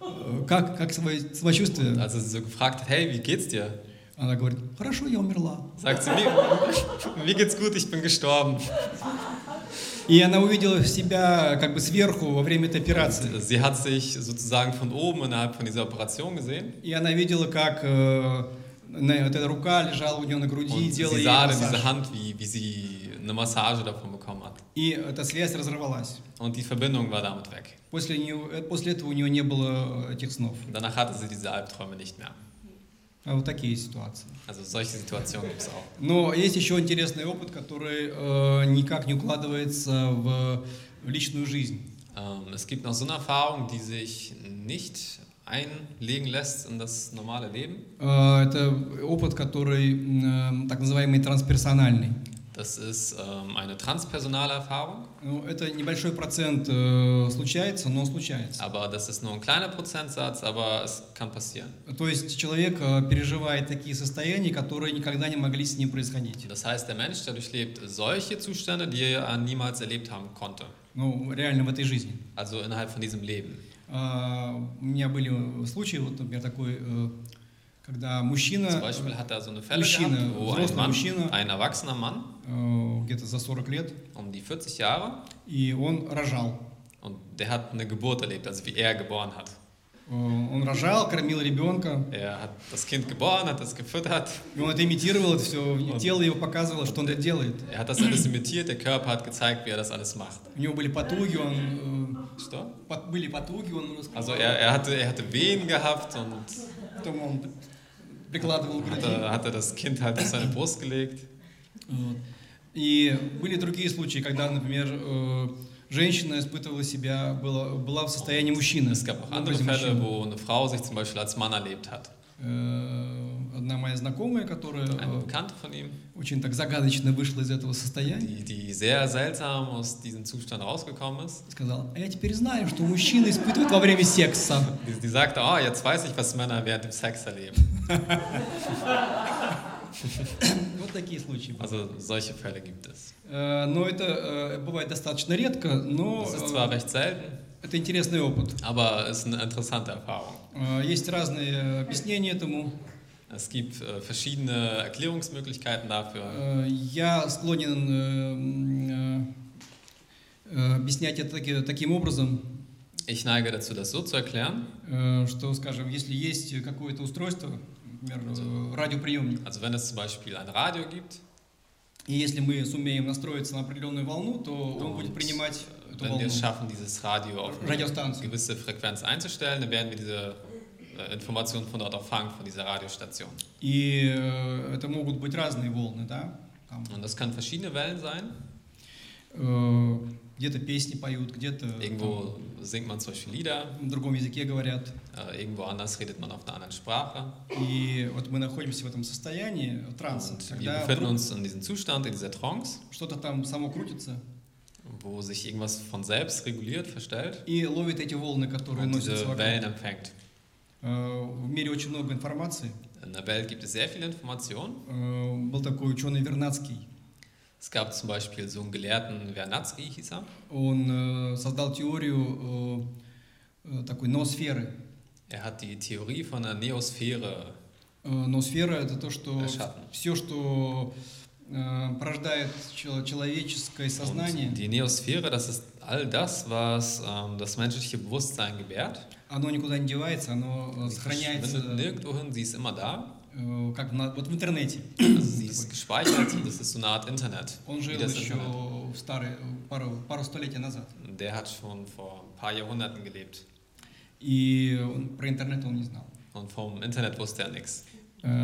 «Э, как, как свое самочувствие, Als er sie so gefragt hey, wie geht's dir? она говорит, хорошо, я умерла. Sagt sie, mir, mir geht's gut, ich bin gestorben. И она увидела себя как бы сверху во время этой операции. Sie hat sich sozusagen von oben innerhalb von dieser Operation gesehen. И она видела, как э, вот эта рука lежала у нее на груди, Und делала sie ей sah массаж. diese Hand, wie, wie sie eine Massage davon bekommen hat. И эта связь разорвалась. Und die Verbindung war damit weg. После, нее, э, после этого у нее не было этих снов. Danach hatte sie diese Albträume nicht mehr. А вот такие ситуации. Also solche Situationen gibt es auch. Но есть еще интересный опыт, который э, никак не укладывается в личную жизнь. Ähm, es gibt noch so eine Erfahrung, die sich nicht einlegen lässt in das normale Leben. Э, это опыт, который э, так называемый трансперсональный. Das ist ähm, eine transpersonale Erfahrung, Ну, это небольшой процент э, случается, но случается. aber das ist nur ein kleiner Prozentsatz, aber es kann passieren. То есть человек э, переживает такие состояния, которые никогда не могли с ним происходить. Das heißt, der Mensch, der durchlebt solche Zustände, die er niemals erlebt haben konnte. Ну, реально в этой жизни. Also innerhalb von diesem Leben. А, У меня были случаи, вот, например, такой, э, когда Zum мужчина Beispiel hat er so eine Fälle Мужчина, gehabt, wo ein взрослый Mann, мужчина. ein erwachsener Mann, э, где-то за 40 лет, um die 40 Jahre, и он рожал. und der hat eine Geburt erlebt, also wie er geboren hat. Э, Он рожал, кормил ребенка, Er hat das Kind geboren, hat es gefüttert, и он это имитировал, это все, Он- тело его показывало, что он это делает. er hat das alles imitiert, der Körper hat gezeigt, wie er das alles macht. У него были потуги, он, Что? э, пот- были потуги, он раскрывал, Also er, er, hatte, er hatte Wehen gehabt und потом он прикладывал груди. hatte, hatte das Kind halt auf seine Brust gelegt. Вот. И были другие случаи, когда, например, э, женщина испытывала себя, была, была в состоянии мужчины. Es gab auch в andere Fälle, wo eine Frau sich zum Beispiel als Mann erlebt hat. Э, Одна моя знакомая, которая э, очень так загадочно вышла из этого состояния, die, die sehr seltsam aus diesem Zustand rausgekommen ist. сказала, а я теперь знаю, что мужчины испытывают во время секса. Die, die sagte, oh, jetzt weiß ich, was Männer während dem Sex erleben. Вот такие случаи. Also solche Fälle gibt es. Э, Но это э, бывает достаточно редко, но Das ist zwar recht selten, это интересный опыт. aber es ist eine interessante Erfahrung. Есть разные объяснения этому. Es gibt äh, verschiedene Erklärungsmöglichkeiten dafür. Э, Я склонен э, э, объяснять это таки- таким образом, Ich neige dazu, das so zu erklären. э, что, скажем, если есть какое-то устройство, например, э, радиоприемник, Also wenn es zum Beispiel ein Radio gibt, и если мы сумеем настроиться на определенную волну, то он Und будет принимать эту wenn волну, wir es schaffen, dieses Radio auf eine радиостанцию. gewisse Frequenz einzustellen, dann werden wir diese äh, Informationen von dort auch fangen, von dieser Radiostation. И э, это могут быть разные волны, да? Там, Und das können verschiedene Wellen sein. э, где-то песни поют, где-то Irgendwo singt man zum Beispiel Lieder, там, на другом языке говорят. äh, irgendwo anders redet man auf einer anderen Sprache. И вот мы находимся в этом состоянии транса, Und wir когда befinden вдруг uns in diesem Zustand, in dieser Trance, что-то там само крутится wo sich irgendwas von selbst reguliert, verstellt и ловит эти волны, которые und носятся diese вокруг. Wellen empfängt. Э, В мире очень много информации. In der Welt gibt es sehr viele Informationen. Э, Был такой ученый Вернадский. Es gab zum Beispiel so einen Gelehrten, Vernadsky hieß er. Он э, создал теорию э, э, такой ноосферы. Er hat die Theorie von der Neosphäre Э, Ноосфера – это то, что все, что э, порождает чел- человеческое сознание, Und die Neosphäre, das ist all das, was ähm, das menschliche Bewusstsein gewährt. Оно никуда не девается, оно э, сохраняется э, как на- вот в интернете. Internet. Он жил еще в старый, пару, пару столетий назад. Der hat schon vor ein paar Jahrhunderten gelebt. И он- про интернет он не знал. Und vom Internet wusste er nichts.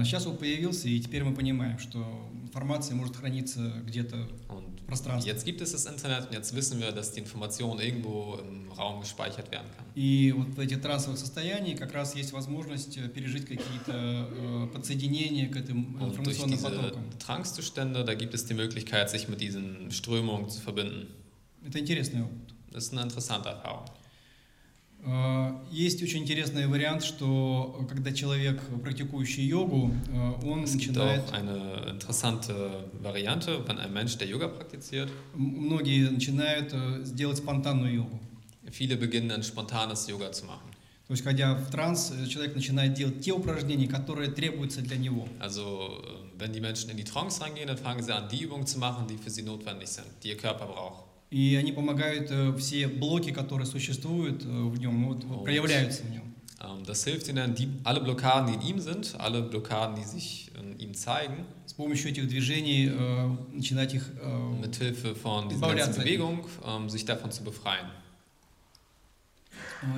Сейчас он появился, и теперь мы понимаем, что информация может храниться где-то пространстве. jetzt gibt es das Internet und jetzt wissen wir, dass die Information irgendwo im Raum gespeichert werden kann. И вот в этих трансовых состояниях как раз есть возможность э, пережить какие-то э, подсоединения к этим Und durch информационным diese потокам. Trance-Zustände, da gibt es die Möglichkeit, sich mit diesen Strömungen zu verbinden. Это интересный опыт. Das ist eine interessante Erfahrung. Э, Есть очень интересный вариант, что э, когда человек, практикующий йогу, э, он Es начинает, eine interessante Variante, wenn ein Mensch, der Yoga praktiziert, многие начинают э, делать спонтанную йогу. viele beginnen ein spontanes Yoga zu machen. То есть, ходя в транс, э, человек начинает делать те упражнения, которые требуются для него. Also äh, wenn die Menschen in die Trance reingehen, dann fangen sie an, die Übungen zu machen, die für sie notwendig sind, die ihr Körper braucht. И они помогают, э, все блоки, которые существуют э, в нем, вот, проявляются в нем. Das hilft ihnen, die, alle Blockaden, die in ihm sind, alle Blockaden, die sich in ihm zeigen, С помощью этих движений э, начинать их... mit Hilfe von dieser ganzen. Bewegung, ähm, sich davon zu befreien.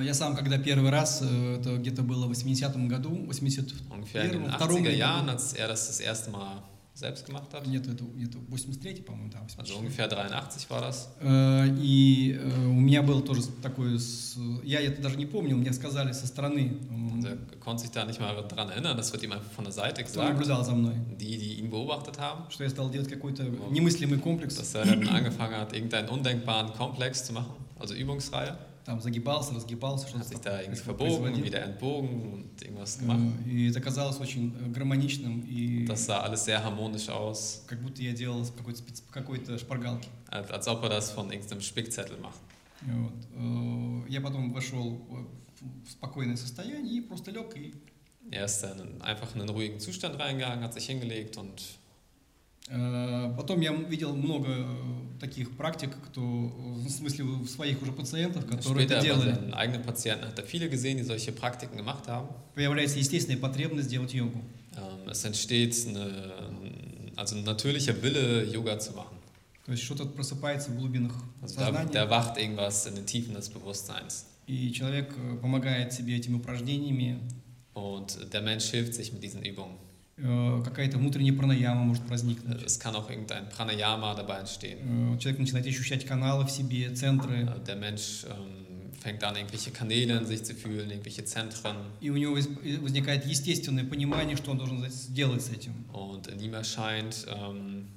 Я сам, когда первый раз, это где-то было в 80-м году, 80 Ungefähr in den Первым, втором 80er году. Jahren, als er das das erste Mal selbst gemacht hat. Нет, это где-то 83 по-моему, да, 84. Also ungefähr 83 war das. Э, И э, у меня был тоже такой, с- я это даже не помнил, мне сказали со стороны, м, Und er konnte sich da nicht mal daran erinnern, das wird ihm einfach von der Seite кто gesagt. наблюдал за мной, Die, die ihn beobachtet haben, что я стал делать какой-то Oh. немыслимый комплекс, dass er dann angefangen hat, irgendeinen undenkbaren Komplex zu machen, also Übungsreihe. там загибался, разгибался, Hat что-то sich da такое irgendwie производил. verbogen, wieder entbogen und irgendwas gemacht. Э, И это казалось очень э, гармоничным, и Das sah alles sehr harmonisch aus, как будто я делал с какой-то, спец- какой-то шпаргалки. als, als ob er das von irgendeinem Spickzettel macht. Вот. Э, Я потом вошел в спокойное состояние и просто лег и Er ist dann einfach in einen ruhigen Zustand reingegangen, hat sich hingelegt und Э, Потом я видел много э, таких практик, кто, э, в смысле, у своих уже пациентов, которые später это делали. eigenen Patienten hat er viele gesehen, die solche Praktiken gemacht haben. Появляется естественная потребность делать йогу. Ähm, Es entsteht eine, also ein natürlicher Wille, Yoga zu machen. То есть что-то просыпается в глубинах Also da, сознания, da wacht irgendwas in den Tiefen des Bewusstseins. и человек э, помогает себе этими упражнениями. Und der Mensch hilft sich mit diesen Übungen. Э, Какая-то внутренняя пранаяма может возникнуть. Es kann auch irgendein Pranayama dabei entstehen. Э, Человек начинает ощущать каналы в себе, центры, Äh, Der Mensch ähm, fängt an, irgendwelche Kanäle in sich zu fühlen, irgendwelche Zentren. и у него возникает естественное понимание, что он должен сделать с этим. Und in ihm erscheint ähm,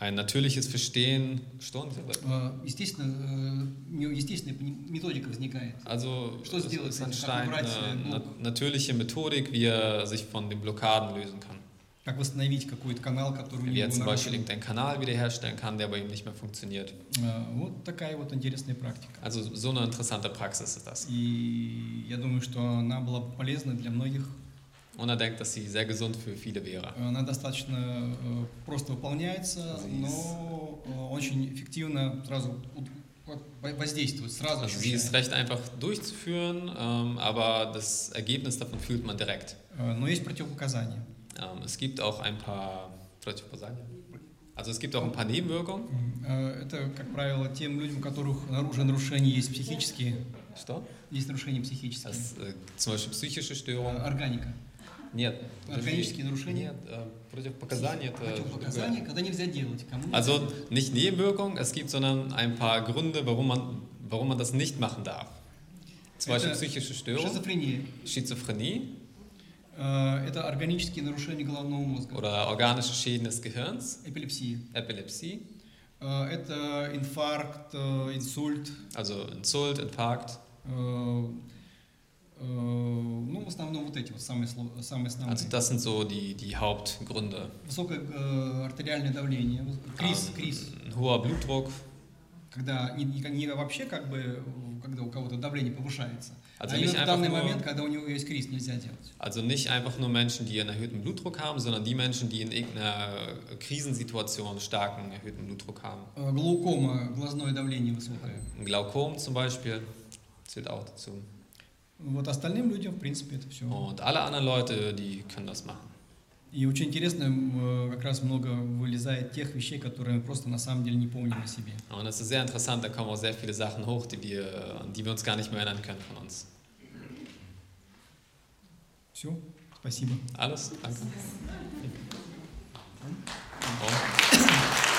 ein natürliches Verstehen. Stunde. Э, Естественно, э, у него естественная методика возникает. Also Что сделать es entsteht eine äh, natürliche Methodik, wie er sich von den Blockaden lösen kann. Как восстановить какой-то канал, который er него zum Beispiel irgendeinen Kanal wiederherstellen kann, der bei ihm nicht mehr funktioniert. Э, Вот такая вот интересная практика. Also so eine interessante Praxis ist das. И я думаю, что она была бы полезна для многих. Und er denkt, dass sie sehr gesund für viele wäre. Она достаточно э, просто выполняется, но э, очень эффективно сразу воздействует, сразу Also sie ist recht einfach durchzuführen, ähm, aber das Ergebnis davon fühlt man direkt. Э, Но есть противопоказания. Ähm, es gibt auch ein paar Also es gibt auch ein paar Nebenwirkungen. Э, Это, как правило, тем людям, у которых уже нарушения есть психические, Что? есть нарушения психические. Das, äh, zum Beispiel psychische Э, Störungen, Органика. Нет. Органические нарушения? Нет, äh, Противопоказания это Противопоказания, когда нельзя делать. Кому Also nicht Nebenwirkungen, es gibt, sondern ein paar Gründe, warum man, warum man das nicht machen darf. Zum Beispiel psychische Störung, Шизофрения. Schizophrenie Э, Это органические нарушения головного мозга. oder organische Schäden des Gehirns, Эпилепсия. Epilepsie, Э, Это инфаркт, э, инсульт. also Insult, Infarkt. э, э, Ну, в основном вот эти вот самые, самые основные. Also das sind so die, die Hauptgründe. Высокое э, артериальное давление, криз. Ein hoher Blutdruck, Когда не, не- не вообще как бы, э, когда у кого-то давление повышается, Also а nicht именно в einfach данный nur- момент, когда у него есть криз, нельзя делать. also nicht einfach nur Menschen, die einen erhöhten Blutdruck haben, sondern die Menschen, die in irgendeiner Krisensituation starken erhöhten Blutdruck haben. Э, Глаукома, глазное давление высокое. Ein Glaukom zum Beispiel zählt auch dazu. Вот остальным людям, в принципе, это все. Und alle anderen Leute, die können das machen. И очень интересно, как раз много вылезает тех вещей, которые мы просто на самом деле не помним о себе. Und es ist sehr interessant, da kommen auch sehr viele Sachen hoch, die wir, an die wir uns gar nicht mehr erinnern können von uns. Все, спасибо. Alles, danke. Oh.